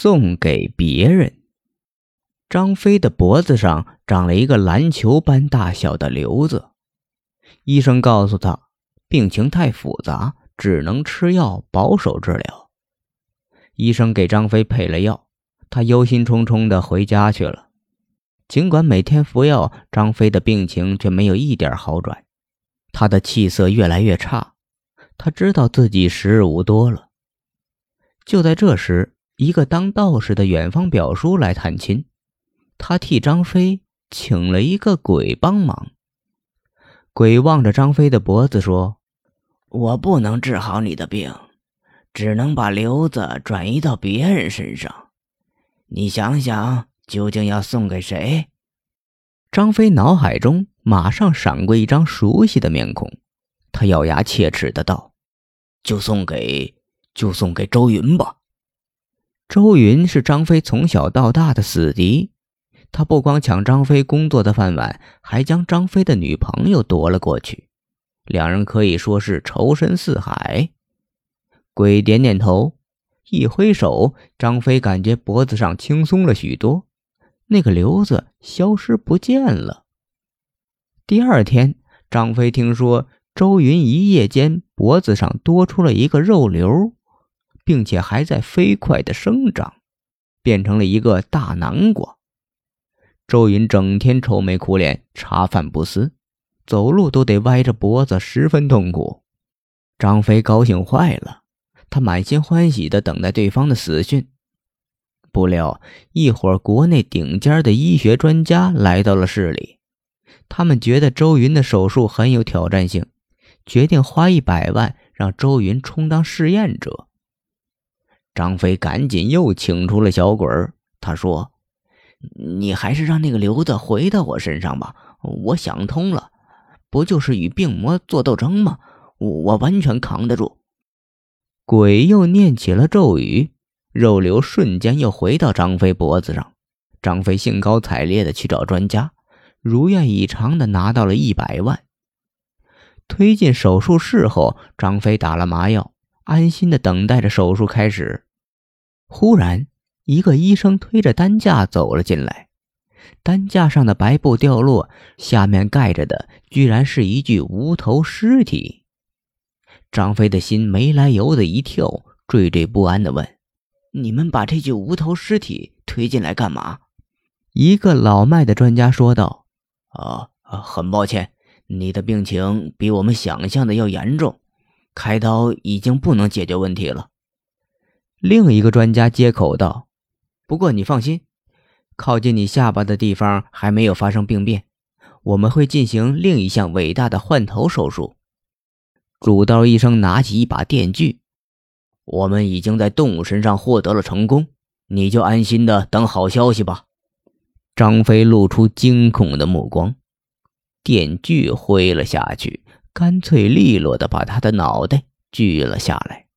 送给别人。张飞的脖子上长了一个篮球般大小的瘤子，医生告诉他，病情太复杂，只能吃药保守治疗。医生给张飞配了药，他忧心忡忡地回家去了。尽管每天服药，张飞的病情却没有一点好转，他的气色越来越差。他知道自己时日无多了。就在这时，一个当道士的远方表叔来探亲。他替张飞请了一个鬼帮忙。鬼望着张飞的脖子说：“我不能治好你的病，只能把瘤子转移到别人身上。你想想，究竟要送给谁？”张飞脑海中马上闪过一张熟悉的面孔，他咬牙切齿的道：“就送给，就送给周云吧。”周云是张飞从小到大的死敌。他不光抢张飞工作的饭碗，还将张飞的女朋友夺了过去，两人可以说是仇深似海。鬼点点头，一挥手，张飞感觉脖子上轻松了许多，那个瘤子消失不见了。第二天，张飞听说周云一夜间脖子上多出了一个肉瘤，并且还在飞快的生长，变成了一个大南瓜。周云整天愁眉苦脸，茶饭不思，走路都得歪着脖子，十分痛苦。张飞高兴坏了，他满心欢喜地等待对方的死讯。不料，一伙国内顶尖的医学专家来到了市里，他们觉得周云的手术很有挑战性，决定花一百万让周云充当试验者。张飞赶紧又请出了小鬼儿，他说。你还是让那个瘤子回到我身上吧。我想通了，不就是与病魔做斗争吗？我完全扛得住。鬼又念起了咒语，肉瘤瞬间又回到张飞脖子上。张飞兴高采烈的去找专家，如愿以偿的拿到了一百万。推进手术室后，张飞打了麻药，安心的等待着手术开始。忽然。一个医生推着担架走了进来，担架上的白布掉落，下面盖着的居然是一具无头尸体。张飞的心没来由的一跳，惴惴不安的问：“你们把这具无头尸体推进来干嘛？”一个老迈的专家说道：“啊，很抱歉，你的病情比我们想象的要严重，开刀已经不能解决问题了。”另一个专家接口道。不过你放心，靠近你下巴的地方还没有发生病变，我们会进行另一项伟大的换头手术。主刀医生拿起一把电锯，我们已经在动物身上获得了成功，你就安心的等好消息吧。张飞露出惊恐的目光，电锯挥了下去，干脆利落的把他的脑袋锯了下来。